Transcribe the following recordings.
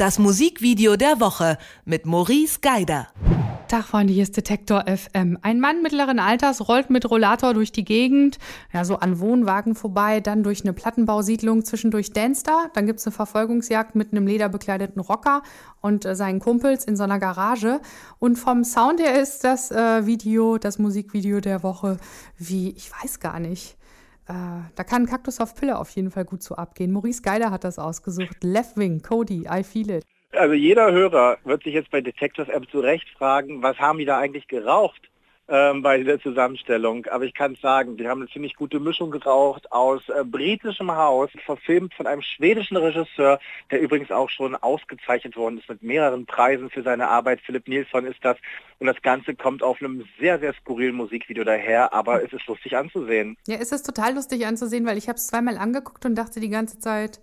das Musikvideo der Woche mit Maurice Geider. Tag, Freunde, hier ist Detektor FM. Ein Mann mittleren Alters rollt mit Rollator durch die Gegend, ja, so an Wohnwagen vorbei, dann durch eine Plattenbausiedlung, zwischendurch Danster, dann gibt's eine Verfolgungsjagd mit einem lederbekleideten Rocker und äh, seinen Kumpels in so einer Garage. Und vom Sound her ist das äh, Video, das Musikvideo der Woche, wie, ich weiß gar nicht. Äh, da kann Kaktus auf Pille auf jeden Fall gut so abgehen. Maurice Geiler hat das ausgesucht. Left Wing, Cody, I Feel It. Also jeder Hörer wird sich jetzt bei Detectives App zu Recht fragen, was haben die da eigentlich geraucht ähm, bei dieser Zusammenstellung? Aber ich kann sagen, die haben eine ziemlich gute Mischung geraucht aus äh, britischem Haus, verfilmt von einem schwedischen Regisseur, der übrigens auch schon ausgezeichnet worden ist mit mehreren Preisen für seine Arbeit. Philipp Nilsson ist das. Und das Ganze kommt auf einem sehr, sehr skurrilen Musikvideo daher, aber es ist lustig anzusehen. Ja, es ist total lustig anzusehen, weil ich habe es zweimal angeguckt und dachte die ganze Zeit,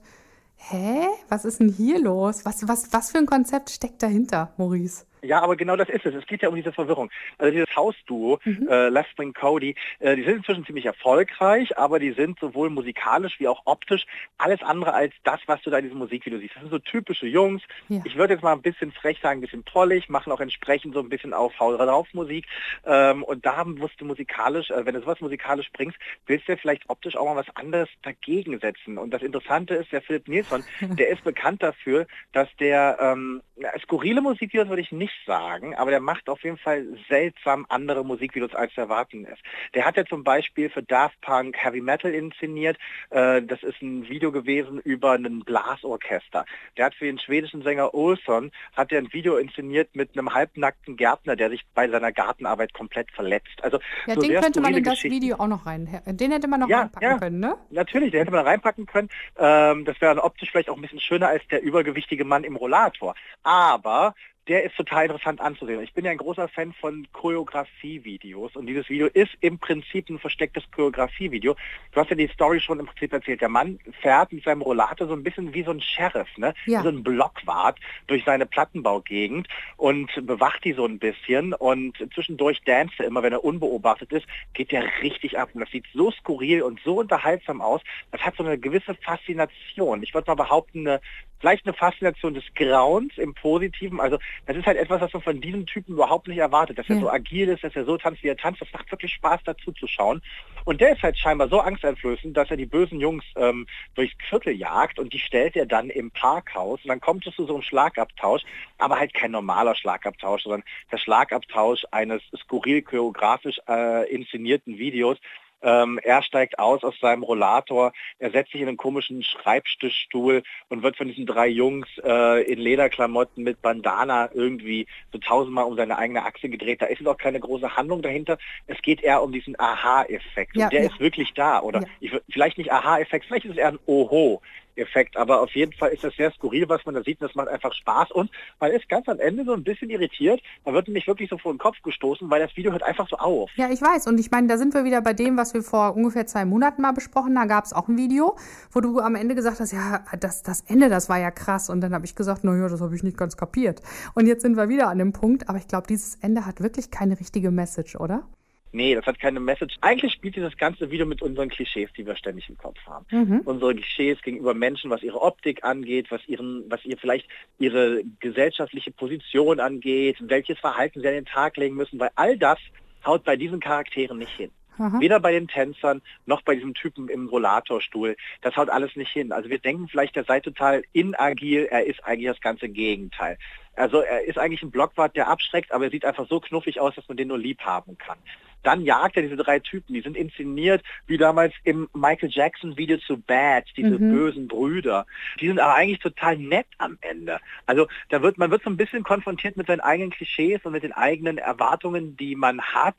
hä, was ist denn hier los? Was, was, was für ein Konzept steckt dahinter, Maurice? Ja, aber genau das ist es. Es geht ja um diese Verwirrung. Also dieses Hausduo, mhm. äh, Left Wing Cody, äh, die sind inzwischen ziemlich erfolgreich, aber die sind sowohl musikalisch wie auch optisch alles andere als das, was du da in diesem Musikvideo siehst. Das sind so typische Jungs. Ja. Ich würde jetzt mal ein bisschen frech sagen, ein bisschen prollig, machen auch entsprechend so ein bisschen auf Hau drauf Musik. Ähm, und da musst du musikalisch, äh, wenn du sowas musikalisch bringst, willst du ja vielleicht optisch auch mal was anderes dagegen setzen. Und das Interessante ist, der Philipp Nilsson, der ist bekannt dafür, dass der ähm, skurrile Musikvideos würde ich nicht sagen, aber der macht auf jeden Fall seltsam andere Musikvideos als zu erwarten ist. Der hat ja zum Beispiel für Daft Punk Heavy Metal inszeniert. Äh, das ist ein Video gewesen über ein Blasorchester. Der hat für den schwedischen Sänger Olsson hat er ein Video inszeniert mit einem halbnackten Gärtner, der sich bei seiner Gartenarbeit komplett verletzt. Also ja, so den könnte man in das Video auch noch rein. Den hätte man noch ja, reinpacken ja, können, ne? Natürlich, den hätte man reinpacken können. Ähm, das wäre optisch vielleicht auch ein bisschen schöner als der übergewichtige Mann im Rollator. Aber der ist total interessant anzusehen. Ich bin ja ein großer Fan von Choreografie-Videos und dieses Video ist im Prinzip ein verstecktes Choreografie-Video. Du hast ja die Story schon im Prinzip erzählt. Der Mann fährt mit seinem Rollator so ein bisschen wie so ein Sheriff, ne? Ja. Wie so ein Blockwart durch seine Plattenbaugegend und bewacht die so ein bisschen und zwischendurch danst er immer, wenn er unbeobachtet ist, geht der richtig ab. Und das sieht so skurril und so unterhaltsam aus. Das hat so eine gewisse Faszination. Ich würde mal behaupten, eine vielleicht eine Faszination des Grauens im Positiven. Also das ist halt etwas, was man von diesem Typen überhaupt nicht erwartet, dass er so agil ist, dass er so tanzt, wie er tanzt. Das macht wirklich Spaß, dazu zu schauen. Und der ist halt scheinbar so angsteinflößend, dass er die bösen Jungs ähm, durchs Viertel jagt und die stellt er dann im Parkhaus. Und dann kommt es zu so einem Schlagabtausch, aber halt kein normaler Schlagabtausch, sondern der Schlagabtausch eines skurril choreografisch äh, inszenierten Videos, ähm, er steigt aus aus seinem Rollator, er setzt sich in einen komischen Schreibtischstuhl und wird von diesen drei Jungs äh, in Lederklamotten mit Bandana irgendwie so tausendmal um seine eigene Achse gedreht. Da ist auch keine große Handlung dahinter. Es geht eher um diesen Aha-Effekt. Ja, und der ja. ist wirklich da. Oder ja. ich, vielleicht nicht Aha-Effekt, vielleicht ist es eher ein Oho. Effekt. Aber auf jeden Fall ist das sehr skurril, was man da sieht. Das macht einfach Spaß und man ist ganz am Ende so ein bisschen irritiert. Man wird nämlich wirklich so vor den Kopf gestoßen, weil das Video hört einfach so auf. Ja, ich weiß. Und ich meine, da sind wir wieder bei dem, was wir vor ungefähr zwei Monaten mal besprochen. Da gab es auch ein Video, wo du am Ende gesagt hast, ja, das, das Ende, das war ja krass. Und dann habe ich gesagt, naja, das habe ich nicht ganz kapiert. Und jetzt sind wir wieder an dem Punkt. Aber ich glaube, dieses Ende hat wirklich keine richtige Message, oder? Nee, das hat keine Message. Eigentlich spielt dieses ganze Video mit unseren Klischees, die wir ständig im Kopf haben. Mhm. Unsere Klischees gegenüber Menschen, was ihre Optik angeht, was ihren, was ihr vielleicht ihre gesellschaftliche Position angeht, welches Verhalten sie an den Tag legen müssen, weil all das haut bei diesen Charakteren nicht hin. Aha. Weder bei den Tänzern noch bei diesem Typen im Rollatorstuhl. Das haut alles nicht hin. Also wir denken vielleicht, er sei total inagil, er ist eigentlich das ganze Gegenteil. Also er ist eigentlich ein Blockwart, der abschreckt, aber er sieht einfach so knuffig aus, dass man den nur lieb haben kann. Dann jagt er diese drei Typen, die sind inszeniert wie damals im Michael Jackson Video zu Bad, diese mhm. bösen Brüder. Die sind aber eigentlich total nett am Ende. Also da wird man wird so ein bisschen konfrontiert mit seinen eigenen Klischees und mit den eigenen Erwartungen, die man hat,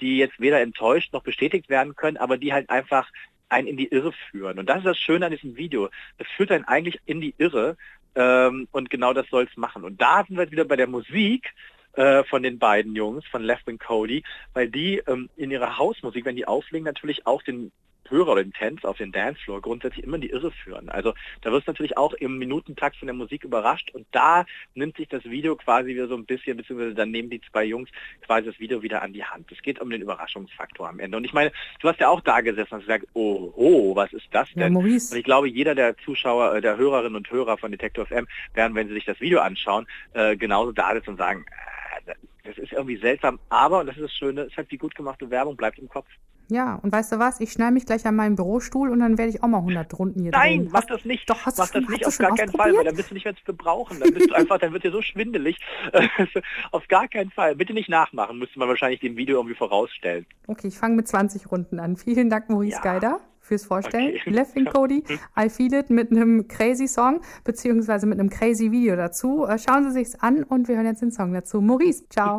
die jetzt weder enttäuscht noch bestätigt werden können, aber die halt einfach einen in die Irre führen. Und das ist das Schöne an diesem Video. Es führt einen eigentlich in die Irre ähm, und genau das soll es machen. Und da sind wir wieder bei der Musik äh, von den beiden Jungs, von Left und Cody, weil die ähm, in ihrer Hausmusik, wenn die auflegen, natürlich auch den Hörer oder den Tänzer auf den Dancefloor grundsätzlich immer in die Irre führen. Also da wirst du natürlich auch im Minutentakt von der Musik überrascht und da nimmt sich das Video quasi wieder so ein bisschen, beziehungsweise dann nehmen die zwei Jungs quasi das Video wieder an die Hand. Es geht um den Überraschungsfaktor am Ende. Und ich meine, du hast ja auch da gesessen und gesagt, oh, oh, was ist das denn? Ja, und ich glaube, jeder der Zuschauer, äh, der Hörerinnen und Hörer von Detektor FM werden, wenn sie sich das Video anschauen, äh, genauso da sitzen und sagen, äh, das ist irgendwie seltsam, aber, und das ist das Schöne, es hat die gut gemachte Werbung, bleibt im Kopf. Ja, und weißt du was? Ich schneide mich gleich an meinen Bürostuhl und dann werde ich auch mal 100 Runden hier Nein, drehen. mach das nicht. Doch, hast mach das nicht, auf gar keinen Fall, weil dann bist du nicht mehr zu gebrauchen. Dann bist du einfach, dann wird dir so schwindelig. auf gar keinen Fall. Bitte nicht nachmachen, müsste man wahrscheinlich dem Video irgendwie vorausstellen. Okay, ich fange mit 20 Runden an. Vielen Dank, Maurice ja. Geider fürs Vorstellen. Okay. Left Cody, I Feel It mit einem crazy Song, beziehungsweise mit einem crazy Video dazu. Äh, schauen Sie sich's an und wir hören jetzt den Song dazu. Maurice, ciao.